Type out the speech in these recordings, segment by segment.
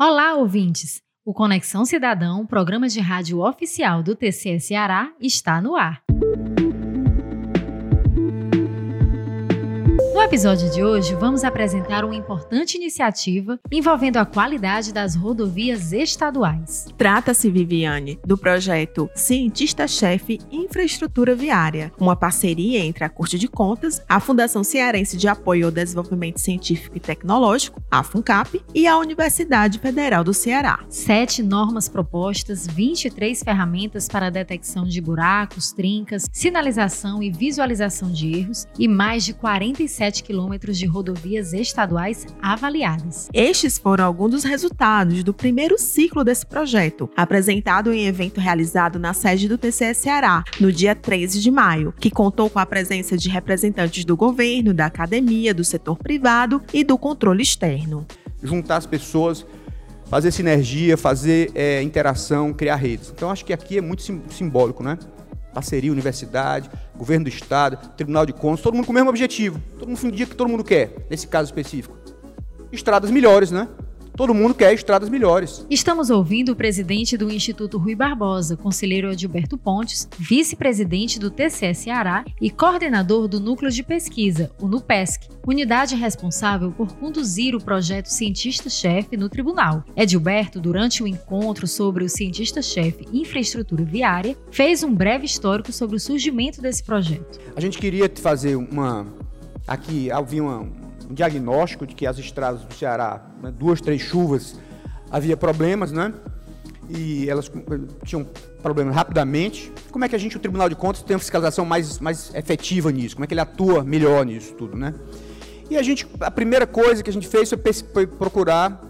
Olá, ouvintes! O Conexão Cidadão, programa de rádio oficial do TCE Ceará, está no ar. Episódio de hoje, vamos apresentar uma importante iniciativa envolvendo a qualidade das rodovias estaduais. Trata-se, Viviane, do projeto Cientista-Chefe Infraestrutura Viária, uma parceria entre a Corte de Contas, a Fundação Cearense de Apoio ao Desenvolvimento Científico e Tecnológico, a FUNCAP, e a Universidade Federal do Ceará. Sete normas propostas, 23 ferramentas para a detecção de buracos, trincas, sinalização e visualização de erros e mais de 47 7 quilômetros de rodovias estaduais avaliadas. Estes foram alguns dos resultados do primeiro ciclo desse projeto, apresentado em evento realizado na sede do TCE Ceará, no dia 13 de maio, que contou com a presença de representantes do governo, da academia, do setor privado e do controle externo. Juntar as pessoas fazer sinergia, fazer é, interação, criar redes. Então acho que aqui é muito simbólico, né? Parceria, universidade, governo do estado, tribunal de contas, todo mundo com o mesmo objetivo. Todo mundo dia que todo mundo quer, nesse caso específico. Estradas melhores, né? Todo mundo quer estradas melhores. Estamos ouvindo o presidente do Instituto Rui Barbosa, conselheiro Adilberto Pontes, vice-presidente do TCE Ceará e coordenador do Núcleo de Pesquisa, o NUPESC, unidade responsável por conduzir o projeto Cientista-Chefe no tribunal. Edilberto, durante o encontro sobre o Cientista-Chefe Infraestrutura Viária, fez um breve histórico sobre o surgimento desse projeto. A gente queria fazer uma. Aqui havia uma um diagnóstico de que as estradas do Ceará, né, duas, três chuvas, havia problemas, né? E elas tinham problemas rapidamente. Como é que a gente, o Tribunal de Contas, tem uma fiscalização mais, mais efetiva nisso? Como é que ele atua melhor nisso tudo, né? E a gente, a primeira coisa que a gente fez foi, procurar.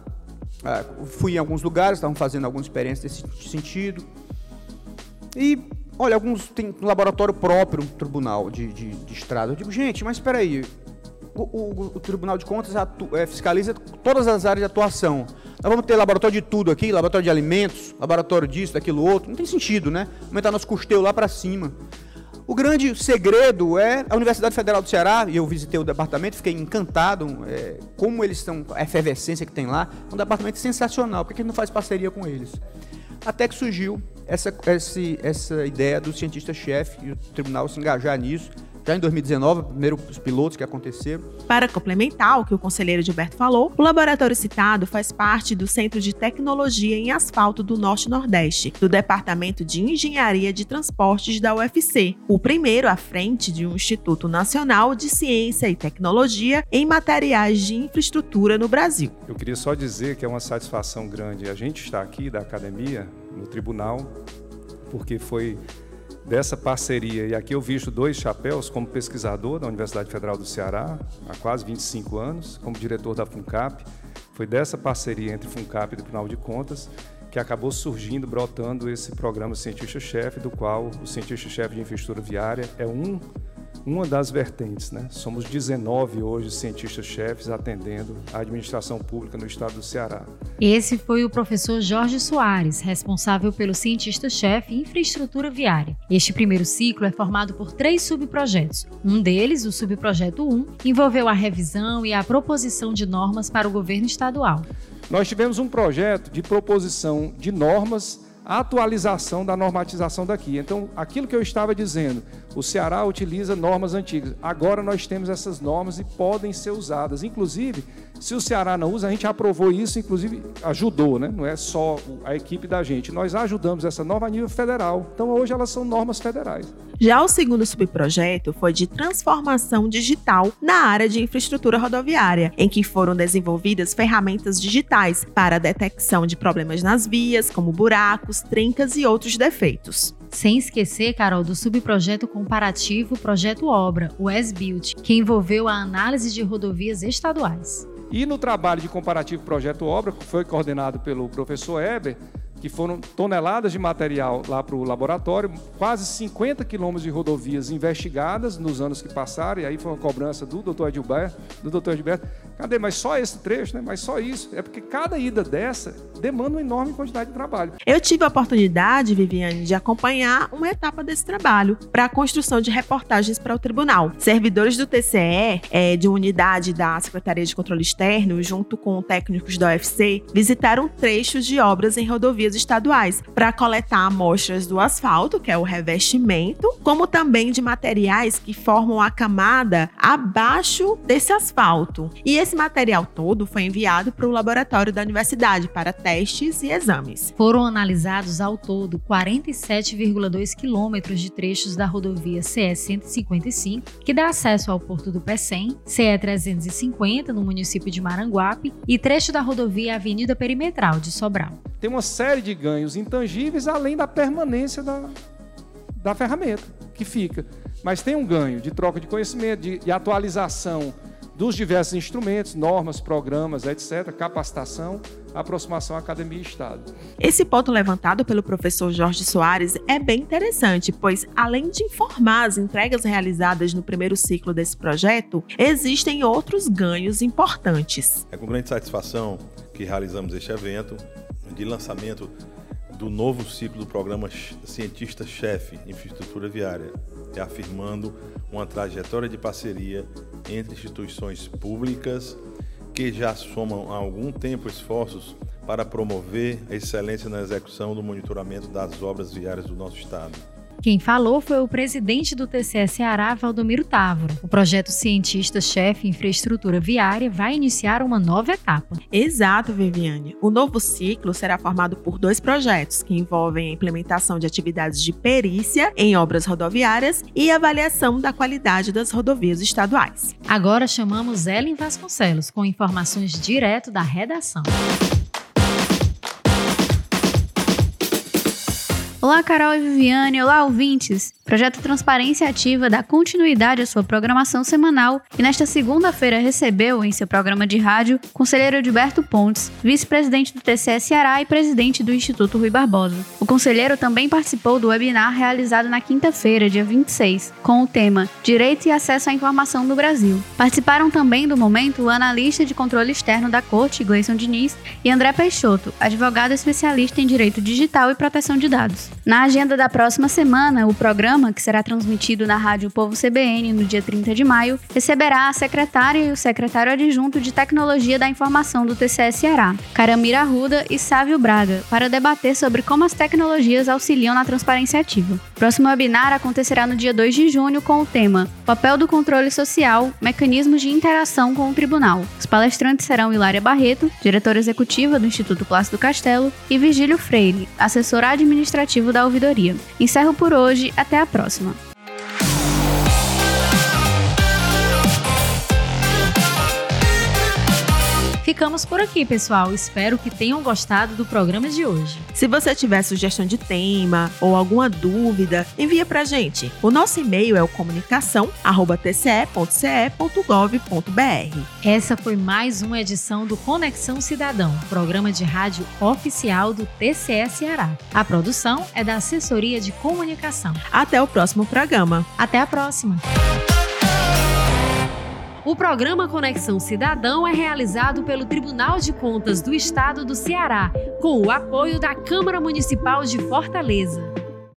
Uh, fui em alguns lugares, estavam fazendo algumas experiências desse sentido. E, olha, alguns tem um laboratório próprio, um tribunal de, de, de estrada. Eu digo, gente, mas espera aí, o, o, o Tribunal de Contas atu, é, fiscaliza todas as áreas de atuação. Nós vamos ter laboratório de tudo aqui, laboratório de alimentos, laboratório disso, daquilo outro. Não tem sentido, né? Aumentar nosso custeio lá para cima. O grande segredo é a Universidade Federal do Ceará, e eu visitei o departamento, fiquei encantado é, como eles estão, a efervescência que tem lá. É um departamento sensacional, por que não faz parceria com eles? Até que surgiu essa, essa, essa ideia do cientista-chefe e o tribunal se engajar nisso já em 2019, primeiro os pilotos que aconteceram. Para complementar o que o conselheiro Gilberto falou, o laboratório citado faz parte do Centro de Tecnologia em Asfalto do Norte-Nordeste, do Departamento de Engenharia de Transportes da UFC, o primeiro à frente de um Instituto Nacional de Ciência e Tecnologia em materiais de infraestrutura no Brasil. Eu queria só dizer que é uma satisfação grande a gente estar aqui da academia, no tribunal, porque foi dessa parceria, e aqui eu visto dois chapéus como pesquisador da Universidade Federal do Ceará, há quase 25 anos, como diretor da FUNCAP. Foi dessa parceria entre FUNCAP e Tribunal de Contas que acabou surgindo, brotando esse programa Cientista-Chefe, do qual o Cientista-Chefe de Infraestrutura Viária é um uma das vertentes. Né? Somos 19 hoje cientistas-chefes atendendo a administração pública no estado do Ceará. Esse foi o professor Jorge Soares, responsável pelo cientista-chefe Infraestrutura Viária. Este primeiro ciclo é formado por três subprojetos. Um deles, o subprojeto 1, envolveu a revisão e a proposição de normas para o governo estadual. Nós tivemos um projeto de proposição de normas atualização da normatização daqui. Então, aquilo que eu estava dizendo, o Ceará utiliza normas antigas. Agora nós temos essas normas e podem ser usadas. Inclusive, se o Ceará não usa, a gente aprovou isso, inclusive ajudou, né? não é só a equipe da gente. Nós ajudamos essa norma a nível federal. Então, hoje elas são normas federais. Já o segundo subprojeto foi de transformação digital na área de infraestrutura rodoviária, em que foram desenvolvidas ferramentas digitais para a detecção de problemas nas vias, como buracos, trincas e outros defeitos. Sem esquecer, Carol, do subprojeto comparativo Projeto Obra, o S-Build, que envolveu a análise de rodovias estaduais. E no trabalho de comparativo Projeto Obra, que foi coordenado pelo professor Eber, que foram toneladas de material lá para o laboratório, quase 50 quilômetros de rodovias investigadas nos anos que passaram, e aí foi uma cobrança do doutor Edilberto, do doutor Edilberto Cadê? Mas só esse trecho, né? Mas só isso. É porque cada ida dessa demanda uma enorme quantidade de trabalho. Eu tive a oportunidade, Viviane, de acompanhar uma etapa desse trabalho para a construção de reportagens para o tribunal. Servidores do TCE, é, de unidade da Secretaria de Controle Externo, junto com técnicos da UFC, visitaram trechos de obras em rodovias estaduais para coletar amostras do asfalto, que é o revestimento, como também de materiais que formam a camada abaixo desse asfalto. E esse material todo foi enviado para o laboratório da universidade para testes e exames. Foram analisados ao todo 47,2 quilômetros de trechos da rodovia CE 155, que dá acesso ao Porto do Pecém, CE 350 no município de Maranguape e trecho da rodovia Avenida Perimetral de Sobral. Tem uma série de ganhos intangíveis além da permanência da, da ferramenta que fica. Mas tem um ganho de troca de conhecimento, de, de atualização dos diversos instrumentos, normas, programas, etc., capacitação, aproximação à academia e Estado. Esse ponto levantado pelo professor Jorge Soares é bem interessante, pois além de informar as entregas realizadas no primeiro ciclo desse projeto, existem outros ganhos importantes. É com grande satisfação que realizamos este evento de lançamento do novo ciclo do programa Cientista-Chefe Infraestrutura Viária, reafirmando uma trajetória de parceria entre instituições públicas que já somam há algum tempo esforços para promover a excelência na execução do monitoramento das obras viárias do nosso Estado. Quem falou foi o presidente do TCE Ceará, Valdomiro Távora. O projeto Cientista-Chefe Infraestrutura Viária vai iniciar uma nova etapa. Exato, Viviane. O novo ciclo será formado por dois projetos que envolvem a implementação de atividades de perícia em obras rodoviárias e avaliação da qualidade das rodovias estaduais. Agora chamamos Ellen Vasconcelos com informações direto da redação. Olá, Carol e Viviane. Olá, ouvintes. Projeto Transparência Ativa dá continuidade à sua programação semanal e nesta segunda-feira recebeu, em seu programa de rádio, o conselheiro Edilberto Pontes, vice-presidente do TCS Ceará e presidente do Instituto Rui Barbosa. O conselheiro também participou do webinar realizado na quinta-feira, dia 26, com o tema Direito e Acesso à Informação no Brasil. Participaram também do momento o analista de controle externo da Corte, Gleison Diniz, e André Peixoto, advogado especialista em direito digital e proteção de dados. Na agenda da próxima semana, o programa que será transmitido na Rádio Povo CBN no dia 30 de maio, receberá a secretária e o secretário adjunto de Tecnologia da Informação do TCS Ceará, Caramira Arruda e Sávio Braga, para debater sobre como as tecnologias auxiliam na transparência ativa. O próximo webinar acontecerá no dia 2 de junho com o tema Papel do Controle Social, Mecanismos de Interação com o Tribunal. Os palestrantes serão Hilária Barreto, diretora executiva do Instituto Plácido Castelo, e Vigílio Freire, assessor administrativo da ouvidoria. Encerro por hoje, até a próxima! Ficamos por aqui, pessoal. Espero que tenham gostado do programa de hoje. Se você tiver sugestão de tema ou alguma dúvida, envia pra gente. O nosso e-mail é o comunicação@tce.ce.gov.br. Essa foi mais uma edição do Conexão Cidadão, programa de rádio oficial do TCE Ceará. A produção é da Assessoria de Comunicação. Até o próximo programa. Até a próxima. O programa Conexão Cidadão é realizado pelo Tribunal de Contas do Estado do Ceará, com o apoio da Câmara Municipal de Fortaleza.